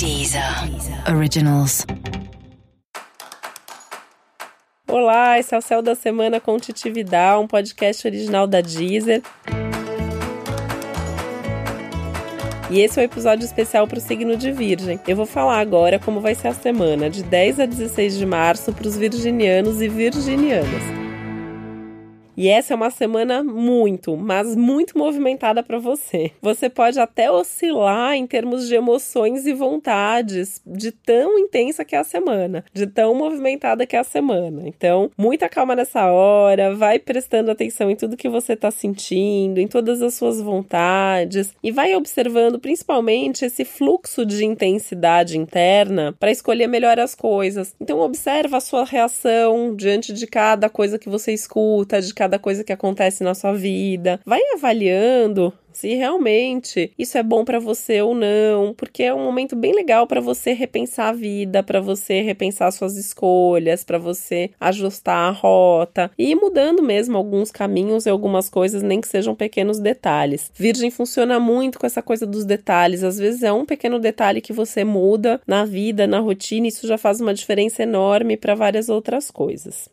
Deezer Originals. Olá, esse é o Céu da Semana com Titividade, um podcast original da Deezer. E esse é o um episódio especial para o signo de Virgem. Eu vou falar agora como vai ser a semana, de 10 a 16 de março, para os virginianos e virginianas. E essa é uma semana muito, mas muito movimentada para você. Você pode até oscilar em termos de emoções e vontades, de tão intensa que é a semana, de tão movimentada que é a semana. Então, muita calma nessa hora, vai prestando atenção em tudo que você está sentindo, em todas as suas vontades e vai observando principalmente esse fluxo de intensidade interna para escolher melhor as coisas. Então, observa a sua reação diante de cada coisa que você escuta, de cada cada coisa que acontece na sua vida. Vai avaliando se realmente isso é bom para você ou não, porque é um momento bem legal para você repensar a vida, para você repensar suas escolhas, para você ajustar a rota e ir mudando mesmo alguns caminhos e algumas coisas, nem que sejam pequenos detalhes. Virgem funciona muito com essa coisa dos detalhes, às vezes é um pequeno detalhe que você muda na vida, na rotina, isso já faz uma diferença enorme para várias outras coisas.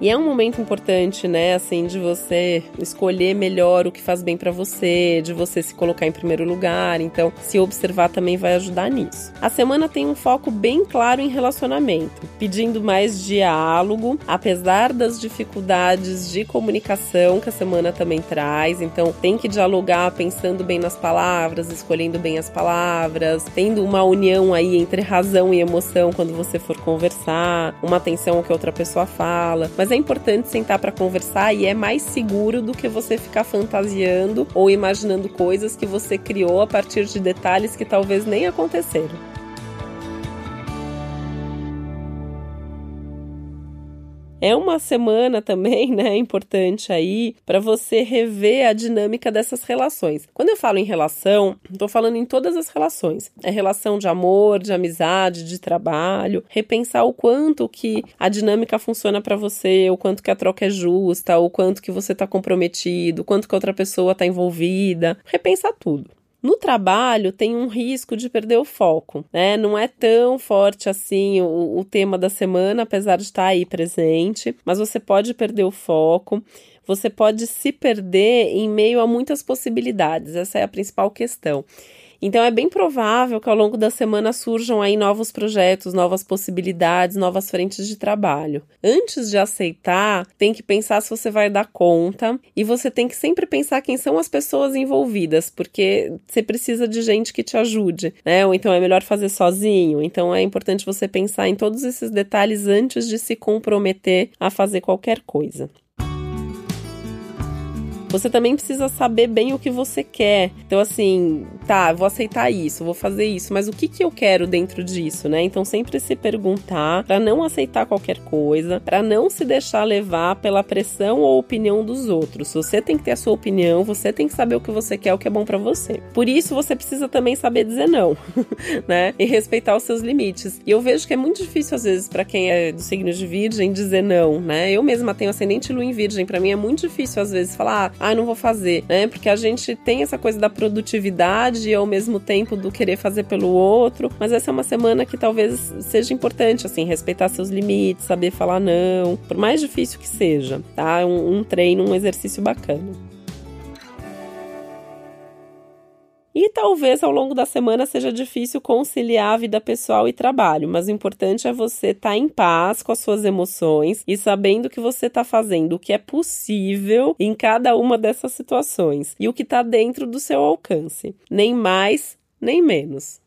E é um momento importante, né, assim, de você escolher melhor o que faz bem para você, de você se colocar em primeiro lugar. Então, se observar também vai ajudar nisso. A semana tem um foco bem claro em relacionamento, pedindo mais diálogo, apesar das dificuldades de comunicação que a semana também traz. Então, tem que dialogar pensando bem nas palavras, escolhendo bem as palavras, tendo uma união aí entre razão e emoção quando você for conversar, uma atenção ao que outra pessoa fala. Mas é importante sentar para conversar e é mais seguro do que você ficar fantasiando ou imaginando coisas que você criou a partir de detalhes que talvez nem aconteceram. É uma semana também, né, importante aí para você rever a dinâmica dessas relações. Quando eu falo em relação, estou falando em todas as relações. É relação de amor, de amizade, de trabalho, repensar o quanto que a dinâmica funciona para você, o quanto que a troca é justa, o quanto que você está comprometido, o quanto que outra pessoa está envolvida, repensar tudo. No trabalho tem um risco de perder o foco, né? Não é tão forte assim o, o tema da semana, apesar de estar aí presente, mas você pode perder o foco você pode se perder em meio a muitas possibilidades. Essa é a principal questão. Então é bem provável que ao longo da semana surjam aí novos projetos, novas possibilidades, novas frentes de trabalho. Antes de aceitar, tem que pensar se você vai dar conta e você tem que sempre pensar quem são as pessoas envolvidas, porque você precisa de gente que te ajude, né? Ou então é melhor fazer sozinho. Então é importante você pensar em todos esses detalhes antes de se comprometer a fazer qualquer coisa. Você também precisa saber bem o que você quer. Então, assim, tá, vou aceitar isso, vou fazer isso, mas o que, que eu quero dentro disso, né? Então, sempre se perguntar para não aceitar qualquer coisa, para não se deixar levar pela pressão ou opinião dos outros. Você tem que ter a sua opinião, você tem que saber o que você quer, o que é bom para você. Por isso, você precisa também saber dizer não, né? E respeitar os seus limites. E eu vejo que é muito difícil, às vezes, para quem é do signo de Virgem, dizer não, né? Eu mesma tenho ascendente lua em Virgem, para mim é muito difícil, às vezes, falar, ah, não vou fazer, né? Porque a gente tem essa coisa da produtividade e ao mesmo tempo do querer fazer pelo outro, mas essa é uma semana que talvez seja importante, assim, respeitar seus limites, saber falar não, por mais difícil que seja, tá? Um, um treino, um exercício bacana. E talvez ao longo da semana seja difícil conciliar a vida pessoal e trabalho, mas o importante é você estar tá em paz com as suas emoções e sabendo que você está fazendo o que é possível em cada uma dessas situações e o que está dentro do seu alcance, nem mais nem menos.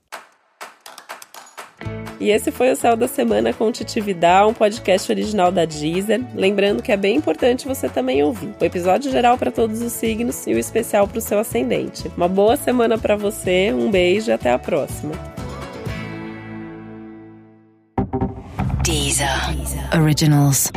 E esse foi o Céu da Semana com Titividade, um podcast original da Deezer. Lembrando que é bem importante você também ouvir o episódio geral para todos os signos e o especial para o seu ascendente. Uma boa semana para você, um beijo e até a próxima. Deezer. Originals.